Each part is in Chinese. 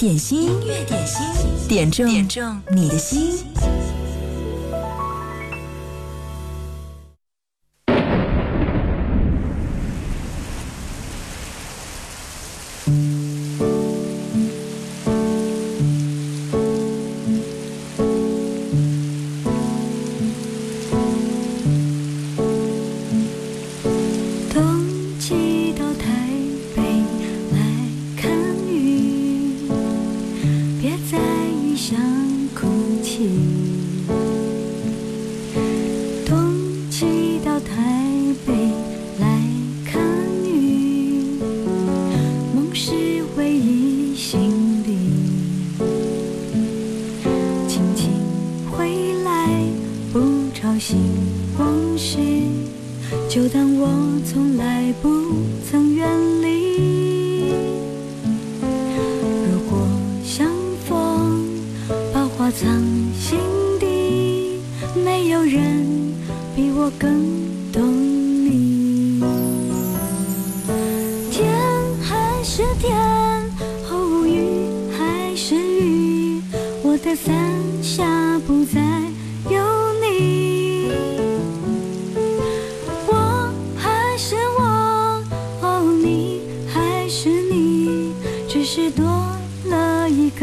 点心，音乐点心，点中点中你的心。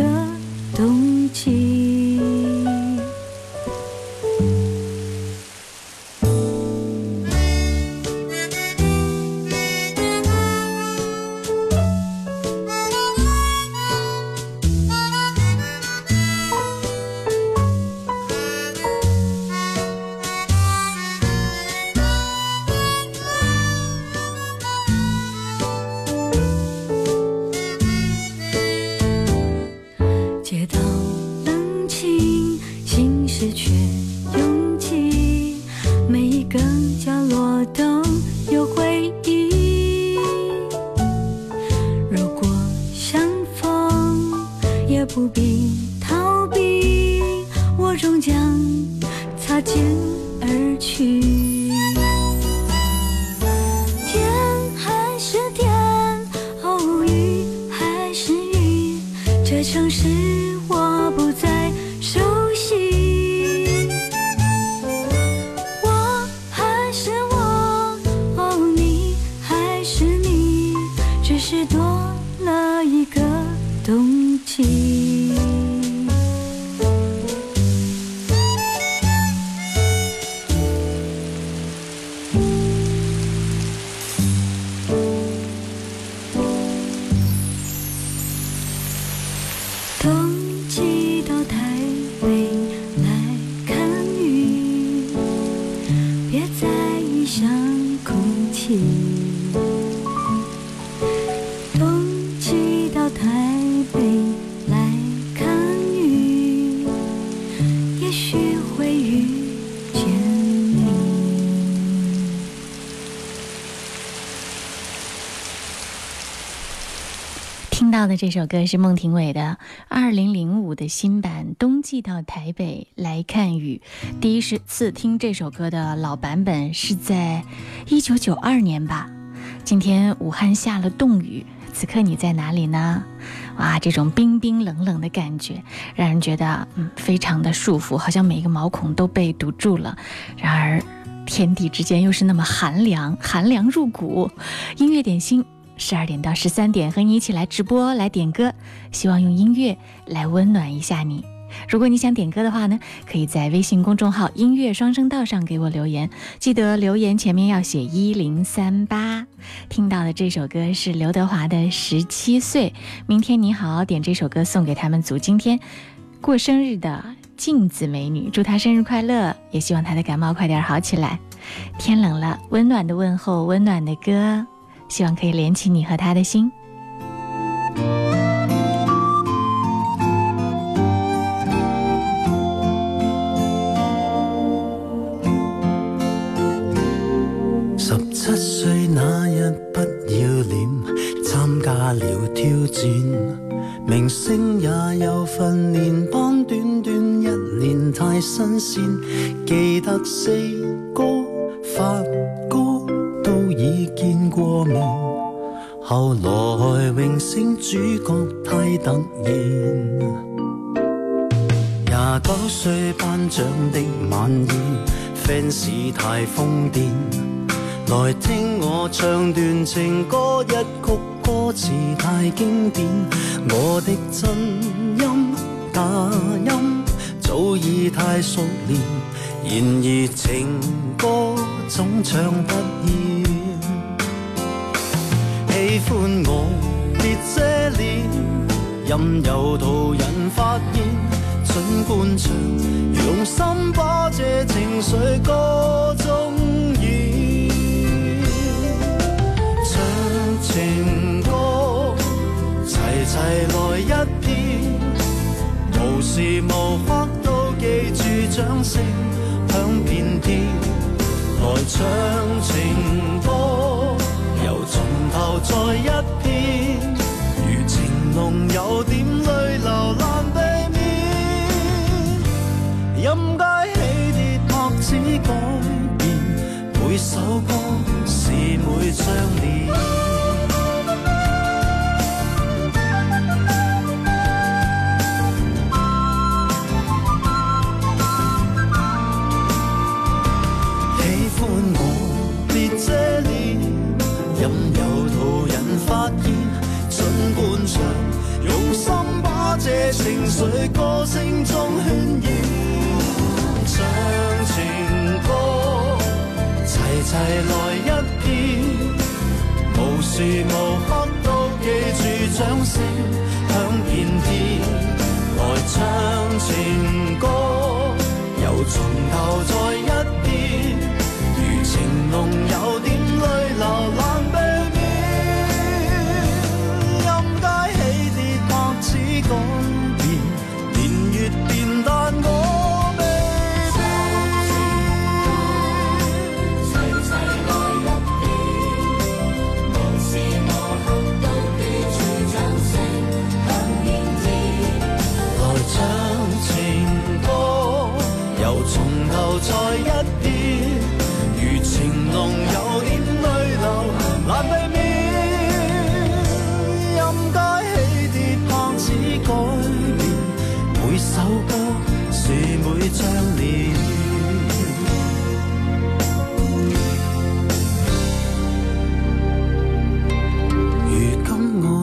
的冬季这首歌是孟庭苇的二零零五的新版《冬季到台北来看雨》。第一次听这首歌的老版本是在一九九二年吧。今天武汉下了冻雨，此刻你在哪里呢？哇，这种冰冰冷冷的感觉，让人觉得嗯非常的束缚，好像每一个毛孔都被堵住了。然而天地之间又是那么寒凉，寒凉入骨。音乐点心。十二点到十三点，和你一起来直播来点歌，希望用音乐来温暖一下你。如果你想点歌的话呢，可以在微信公众号“音乐双声道”上给我留言，记得留言前面要写一零三八。听到的这首歌是刘德华的《十七岁》。明天你好，点这首歌送给他们组今天过生日的镜子美女，祝她生日快乐，也希望她的感冒快点好起来。天冷了，温暖的问候，温暖的歌。希望可以连起你和他的心。十七岁那日不要脸，参加了挑战，明星也有训练班，短短一年太新鲜，记得四哥见。过面，后来荣升主角太突然。廿九岁颁奖的晚宴，fans 太疯癫，来听我唱段情歌，一曲歌词太经典，我的真音假音早已太熟练，然而情歌总唱不厌。喜欢我别遮脸，任由途人发现。尽管唱，用心把这情绪歌中演。唱情歌，齐齐来一遍，无时无刻都记住掌声响遍天。来唱情歌。留在一片，如情浓有点泪流难避免。音阶起跌拍子改变，每首歌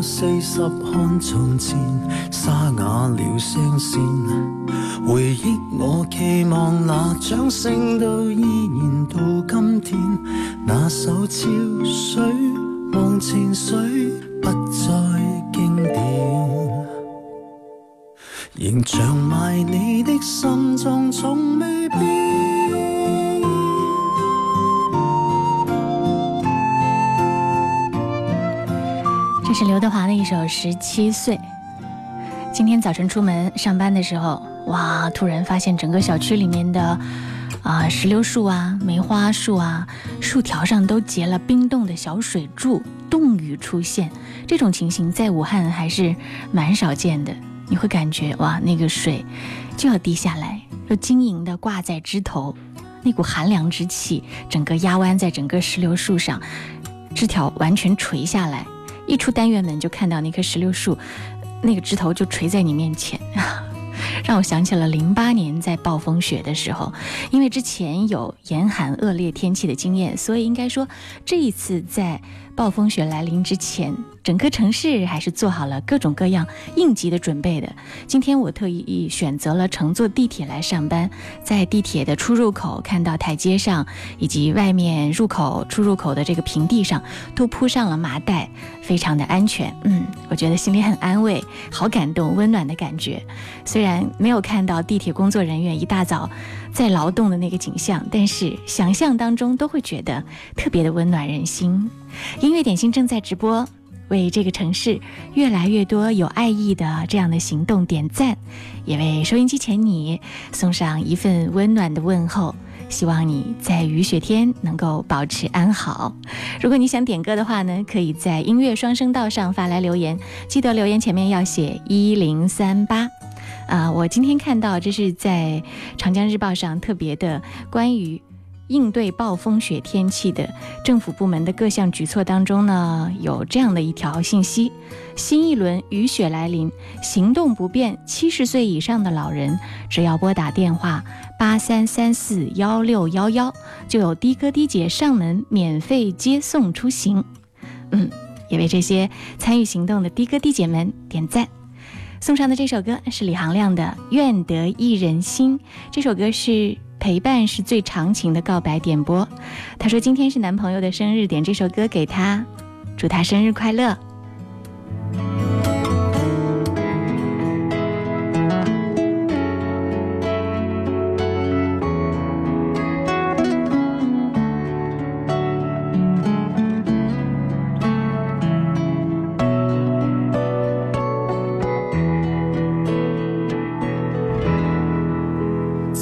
四十看从前，沙哑了声线。回忆我期望那掌声都依然到今天，那首潮水望情水不再经典，仍长埋你的心中从未变。是刘德华的一首《十七岁》。今天早晨出门上班的时候。哇！突然发现整个小区里面的啊石榴树啊、梅花树啊，树条上都结了冰冻的小水柱，冻雨出现。这种情形在武汉还是蛮少见的。你会感觉哇，那个水就要滴下来，又晶莹的挂在枝头，那股寒凉之气整个压弯在整个石榴树上，枝条完全垂下来。一出单元门就看到那棵石榴树，那个枝头就垂在你面前。让我想起了零八年在暴风雪的时候，因为之前有严寒恶劣天气的经验，所以应该说这一次在。暴风雪来临之前，整个城市还是做好了各种各样应急的准备的。今天我特意选择了乘坐地铁来上班，在地铁的出入口看到台阶上以及外面入口、出入口的这个平地上都铺上了麻袋，非常的安全。嗯，我觉得心里很安慰，好感动，温暖的感觉。虽然没有看到地铁工作人员一大早在劳动的那个景象，但是想象当中都会觉得特别的温暖人心。音乐点心正在直播，为这个城市越来越多有爱意的这样的行动点赞，也为收音机前你送上一份温暖的问候。希望你在雨雪天能够保持安好。如果你想点歌的话呢，可以在音乐双声道上发来留言，记得留言前面要写一零三八。啊，我今天看到这是在长江日报上特别的关于。应对暴风雪天气的政府部门的各项举措当中呢，有这样的一条信息：新一轮雨雪来临，行动不便、七十岁以上的老人，只要拨打电话八三三四幺六幺幺，就有的哥的姐上门免费接送出行。嗯，也为这些参与行动的的哥的姐们点赞。送上的这首歌是李行亮的《愿得一人心》，这首歌是。陪伴是最长情的告白点播。他说今天是男朋友的生日，点这首歌给他，祝他生日快乐。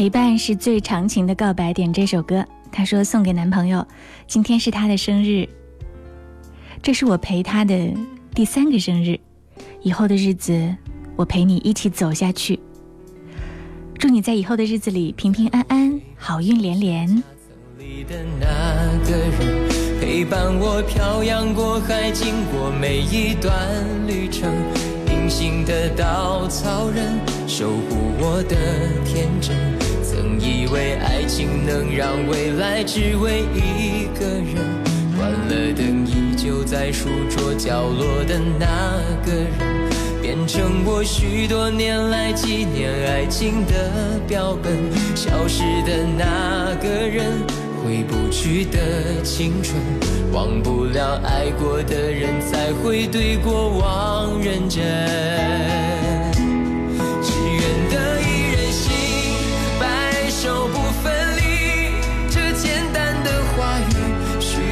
陪伴是最长情的告白。点这首歌，他说送给男朋友，今天是他的生日，这是我陪他的第三个生日，以后的日子我陪你一起走下去。祝你在以后的日子里平平安安，好运连连。陪伴我漂洋过海，经过每一段旅程，隐形的稻草人，守护我的天真。以为爱情能让未来只为一个人，关了灯依旧在书桌角落的那个人，变成我许多年来纪念爱情的标本。消失的那个人，回不去的青春，忘不了爱过的人，才会对过往认真。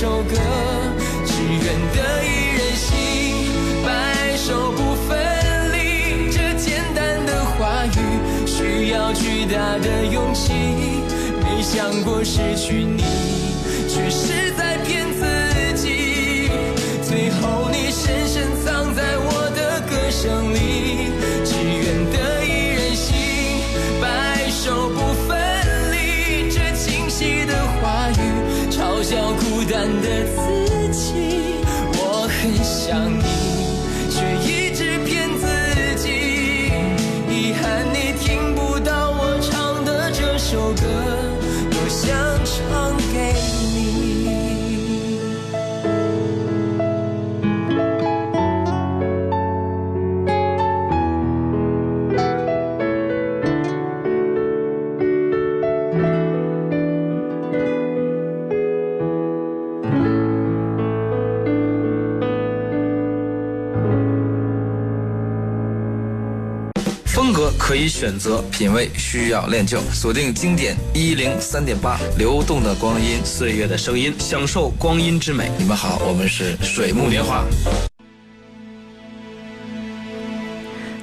首歌，只愿得一人心，白首不分离。这简单的话语需要巨大的勇气，没想过失去你，却是在可以选择，品味需要练就。锁定经典一零三点八，流动的光阴，岁月的声音，享受光阴之美。你们好，我们是水木年华。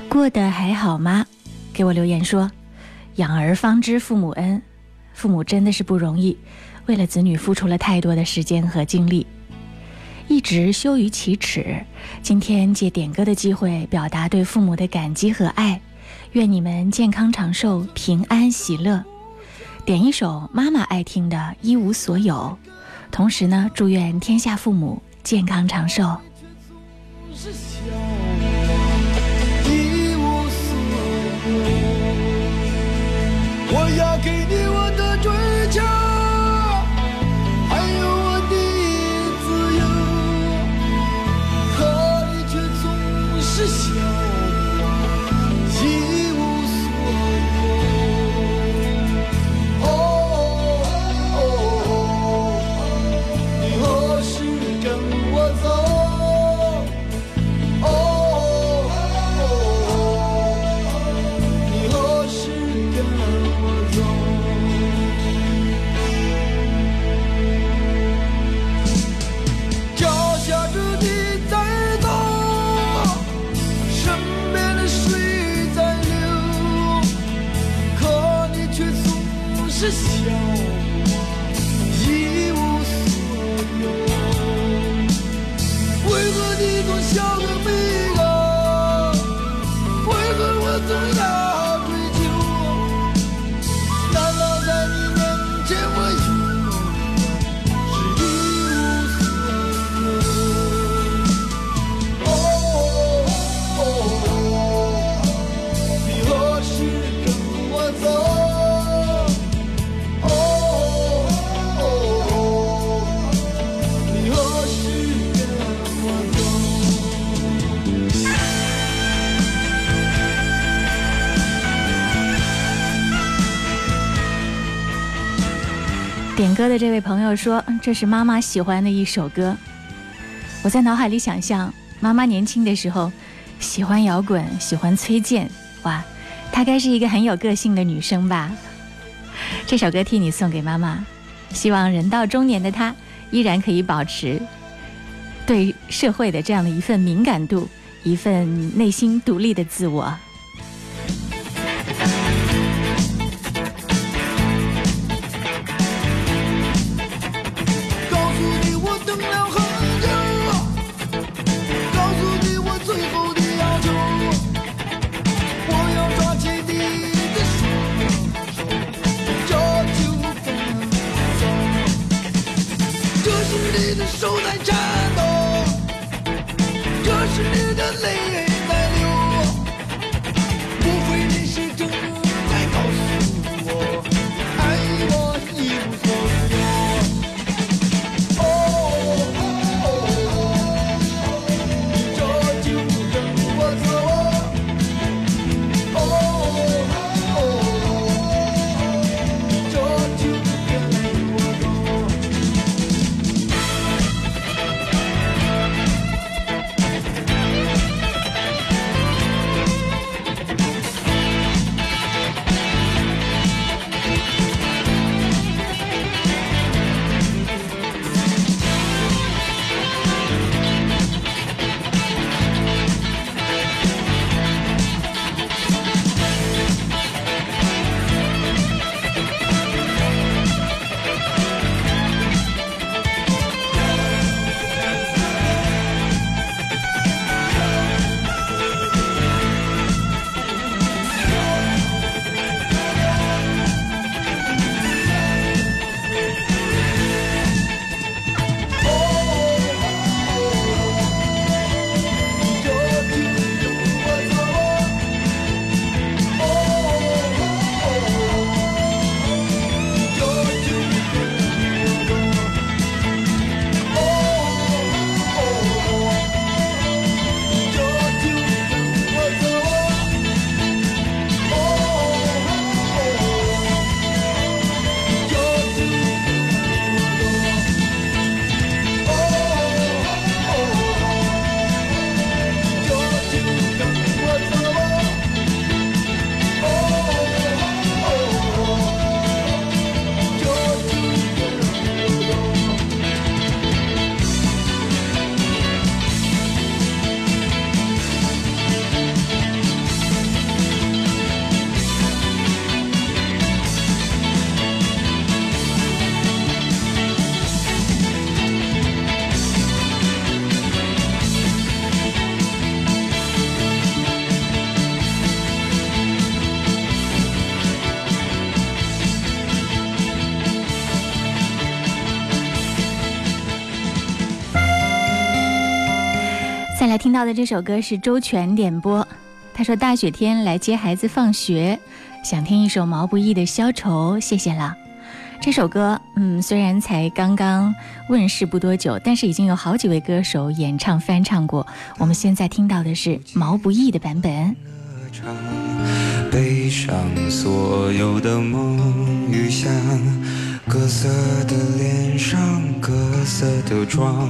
过得还好吗？给我留言说，养儿方知父母恩，父母真的是不容易，为了子女付出了太多的时间和精力，一直羞于启齿。今天借点歌的机会，表达对父母的感激和爱，愿你们健康长寿、平安喜乐。点一首妈妈爱听的《一无所有》，同时呢，祝愿天下父母健康长寿。我要给你我的追求，还有我的自由，可你却总是的这位朋友说：“这是妈妈喜欢的一首歌。”我在脑海里想象妈妈年轻的时候喜欢摇滚，喜欢崔健，哇，她该是一个很有个性的女生吧？这首歌替你送给妈妈，希望人到中年的她依然可以保持对社会的这样的一份敏感度，一份内心独立的自我。都在颤抖，这是到的这首歌是周全点播，他说大雪天来接孩子放学，想听一首毛不易的《消愁》，谢谢了。这首歌，嗯，虽然才刚刚问世不多久，但是已经有好几位歌手演唱翻唱过。我们现在听到的是毛不易的版本。背上所有的梦与想，各色的脸上，各色的妆，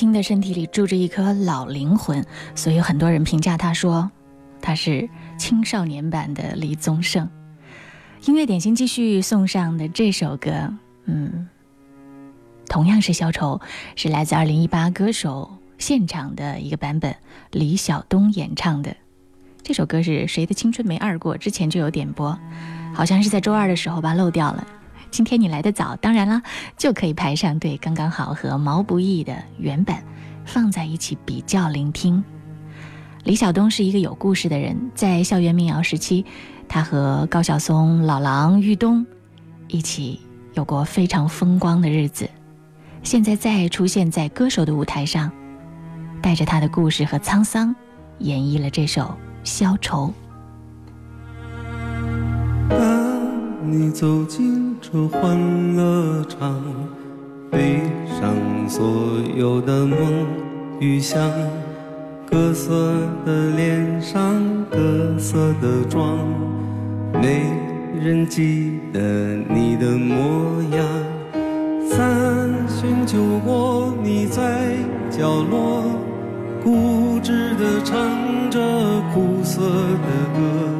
轻的身体里住着一颗老灵魂，所以很多人评价他说，他是青少年版的李宗盛。音乐点心继续送上的这首歌，嗯，同样是消愁，是来自二零一八歌手现场的一个版本，李晓东演唱的。这首歌是谁的青春没二过？之前就有点播，好像是在周二的时候吧，漏掉了。今天你来的早，当然了，就可以排上队，刚刚好和毛不易的原版放在一起比较聆听。李晓东是一个有故事的人，在校园民谣时期，他和高晓松、老狼、玉东一起有过非常风光的日子。现在再出现在歌手的舞台上，带着他的故事和沧桑，演绎了这首《消愁》。你走进这欢乐场，背上所有的梦与想，各色的脸上，各色的妆，没人记得你的模样。三巡酒过，你在角落，固执地唱着苦涩的歌。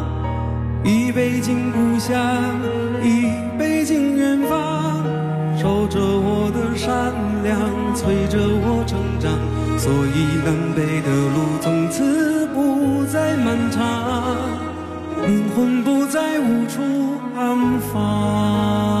一杯敬故乡，一杯敬远方，守着我的善良，催着我成长。所以南北的路从此不再漫长，灵魂不再无处安放。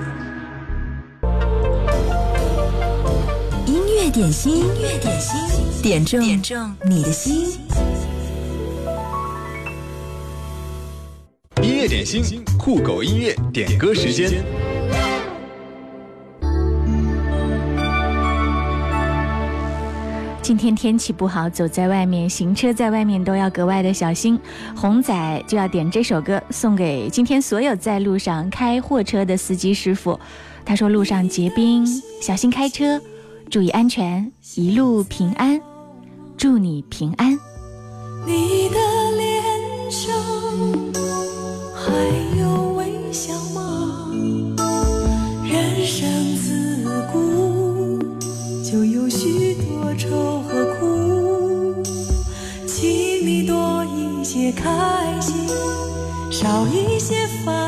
点心，音乐点心，点中点中你的心。音乐点心，酷狗音乐点歌时间。今天天气不好，走在外面，行车在外面都要格外的小心。红仔就要点这首歌，送给今天所有在路上开货车的司机师傅。他说：“路上结冰，小心开车，注意安全，一路平安，祝你平安。”你的脸上还有微笑吗？人生自古就有许多愁和苦，请你多一些开心，少一些烦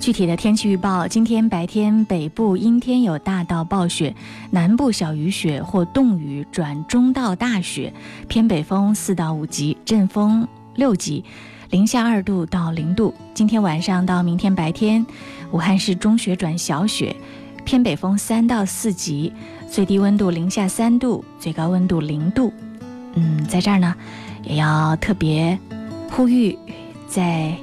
具体的天气预报：今天白天北部阴天有大到暴雪，南部小雨雪或冻雨转中到大雪，偏北风四到五级，阵风六级，零下二度到零度。今天晚上到明天白天，武汉市中雪转小雪，偏北风三到四级，最低温度零下三度，最高温度零度。嗯，在这儿呢，也要特别呼吁，在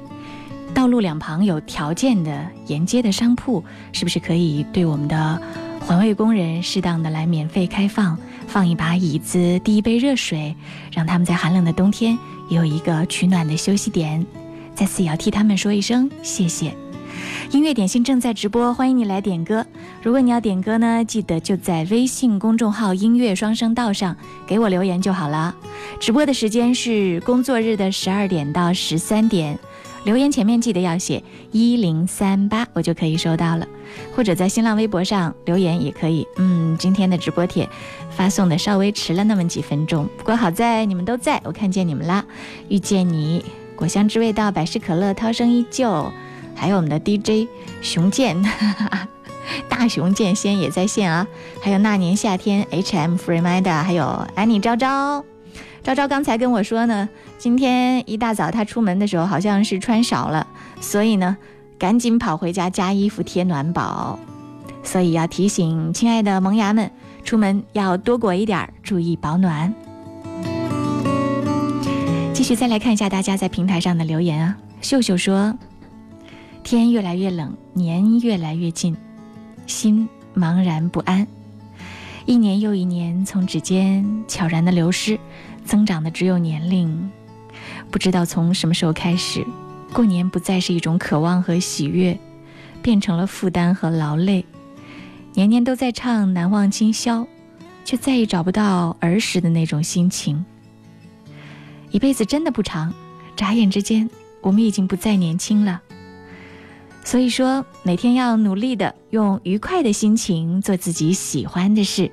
道路两旁有条件的沿街的商铺，是不是可以对我们的环卫工人适当的来免费开放，放一把椅子，递一杯热水，让他们在寒冷的冬天有一个取暖的休息点。在此也要替他们说一声谢谢。音乐点心正在直播，欢迎你来点歌。如果你要点歌呢，记得就在微信公众号“音乐双声道”上给我留言就好了。直播的时间是工作日的十二点到十三点，留言前面记得要写一零三八，我就可以收到了。或者在新浪微博上留言也可以。嗯，今天的直播帖发送的稍微迟了那么几分钟，不过好在你们都在，我看见你们啦。遇见你，果香之味道，百事可乐，涛声依旧。还有我们的 DJ 熊健，大熊健先也在线啊，还有那年夏天 HM Freemida，还有安妮昭昭，昭昭刚才跟我说呢，今天一大早她出门的时候好像是穿少了，所以呢赶紧跑回家加衣服贴暖宝，所以要提醒亲爱的萌芽们，出门要多裹一点，注意保暖。继续再来看一下大家在平台上的留言啊，秀秀说。天越来越冷，年越来越近，心茫然不安。一年又一年从指尖悄然的流失，增长的只有年龄。不知道从什么时候开始，过年不再是一种渴望和喜悦，变成了负担和劳累。年年都在唱《难忘今宵》，却再也找不到儿时的那种心情。一辈子真的不长，眨眼之间，我们已经不再年轻了。所以说，每天要努力的用愉快的心情做自己喜欢的事，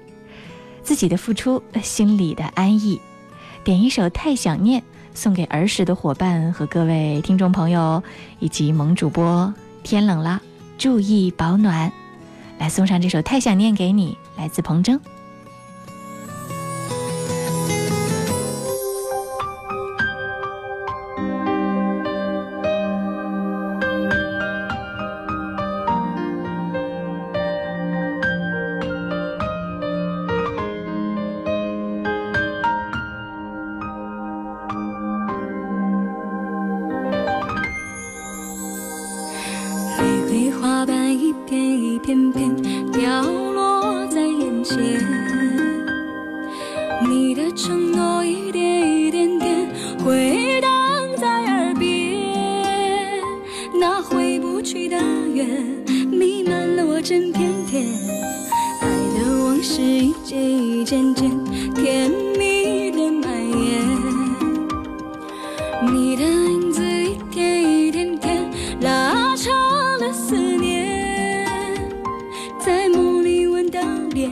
自己的付出，心里的安逸。点一首《太想念》，送给儿时的伙伴和各位听众朋友，以及萌主播。天冷了，注意保暖。来送上这首《太想念》给你，来自彭铮。影子一天一天天拉长了思念，在梦里吻的脸，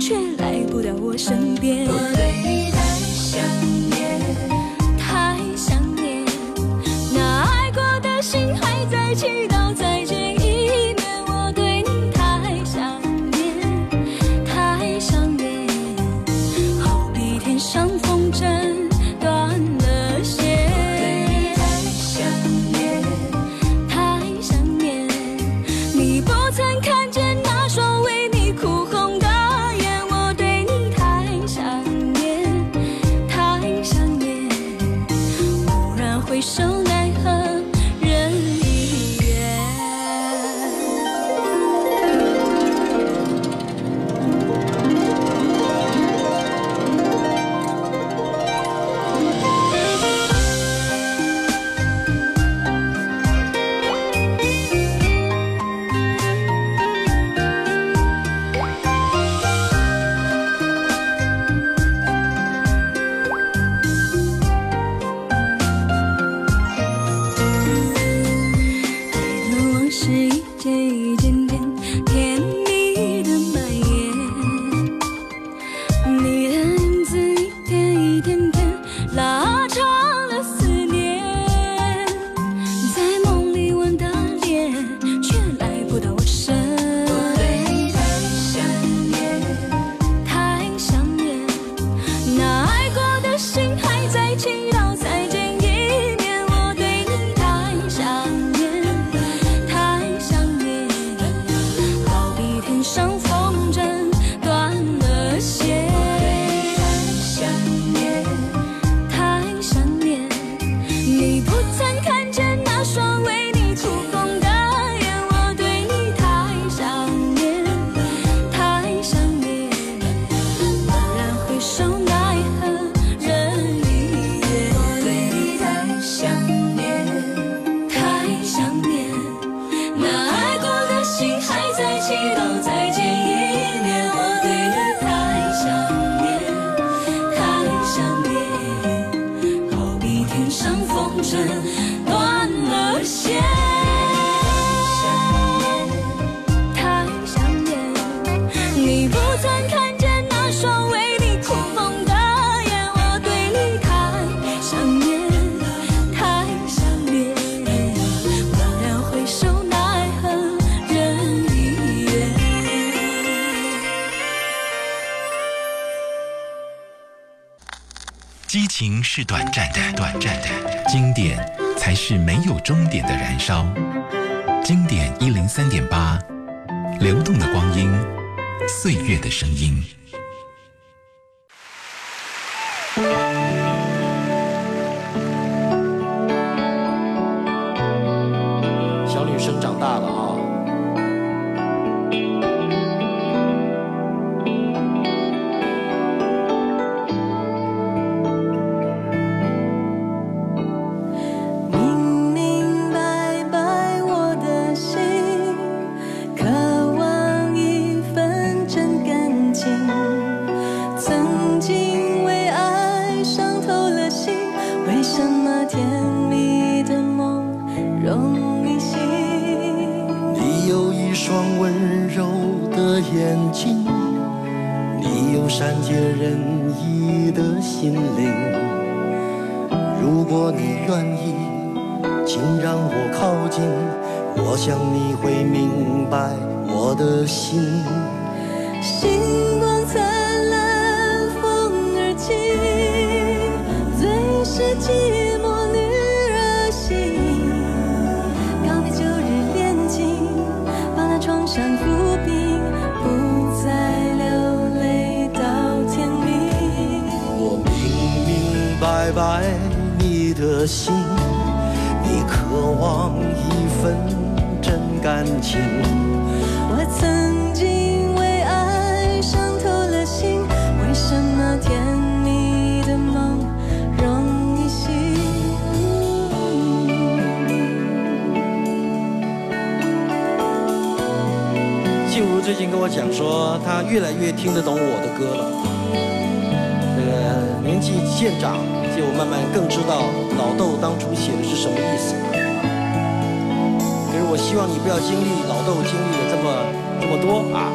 却来不到我身边。我对你太想念，太想念，那爱过的心还在祈祷再见烧。经典一零三点八流动的光阴岁月的声音。跟我讲说，他越来越听得懂我的歌了。这个年纪渐长，就慢慢更知道老豆当初写的是什么意思。可是我希望你不要经历老豆经历的这么这么多啊。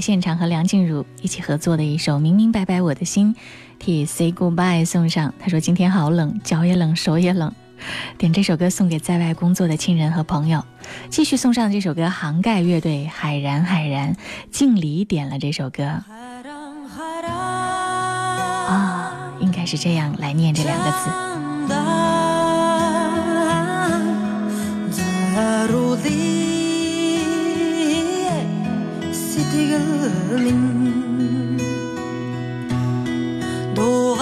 现场和梁静茹一起合作的一首《明明白白我的心》，替 Say Goodbye 送上。他说今天好冷，脚也冷，手也冷。点这首歌送给在外工作的亲人和朋友。继续送上这首歌，杭盖乐队《海然海然》，敬礼点了这首歌。啊，应该是这样来念这两个字。的格林多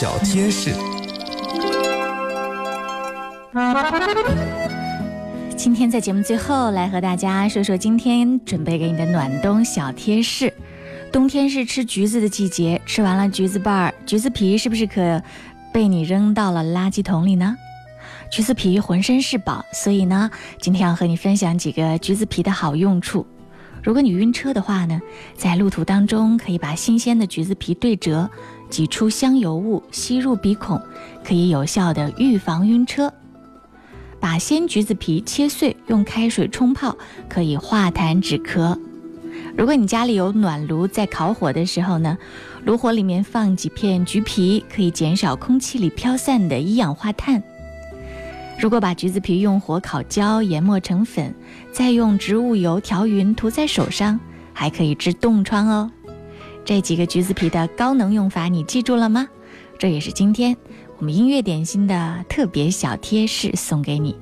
小贴士。今天在节目最后来和大家说说今天准备给你的暖冬小贴士。冬天是吃橘子的季节，吃完了橘子瓣儿、橘子皮，是不是可被你扔到了垃圾桶里呢？橘子皮浑身是宝，所以呢，今天要和你分享几个橘子皮的好用处。如果你晕车的话呢，在路途当中可以把新鲜的橘子皮对折，挤出香油雾吸入鼻孔，可以有效的预防晕车。把鲜橘子皮切碎，用开水冲泡，可以化痰止咳。如果你家里有暖炉，在烤火的时候呢，炉火里面放几片橘皮，可以减少空气里飘散的一氧化碳。如果把橘子皮用火烤焦，研磨成粉，再用植物油调匀涂在手上，还可以治冻疮哦。这几个橘子皮的高能用法，你记住了吗？这也是今天我们音乐点心的特别小贴士，送给你。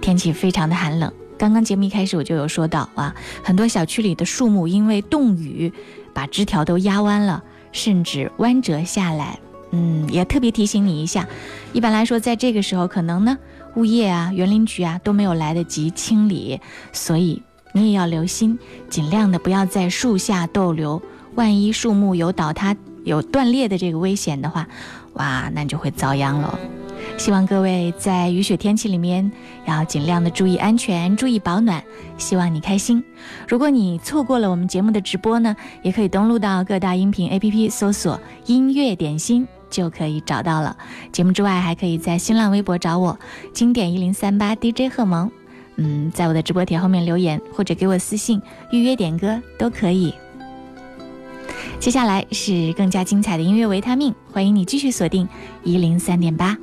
天气非常的寒冷，刚刚节目一开始我就有说到啊，很多小区里的树木因为冻雨，把枝条都压弯了，甚至弯折下来。嗯，也特别提醒你一下，一般来说，在这个时候，可能呢，物业啊、园林局啊都没有来得及清理，所以你也要留心，尽量的不要在树下逗留。万一树木有倒塌、有断裂的这个危险的话，哇，那你就会遭殃了。希望各位在雨雪天气里面要尽量的注意安全，注意保暖。希望你开心。如果你错过了我们节目的直播呢，也可以登录到各大音频 APP 搜索“音乐点心”就可以找到了。节目之外，还可以在新浪微博找我“经典一零三八 DJ 贺萌”，嗯，在我的直播帖后面留言或者给我私信预约点歌都可以。接下来是更加精彩的音乐维他命，欢迎你继续锁定一零三点八。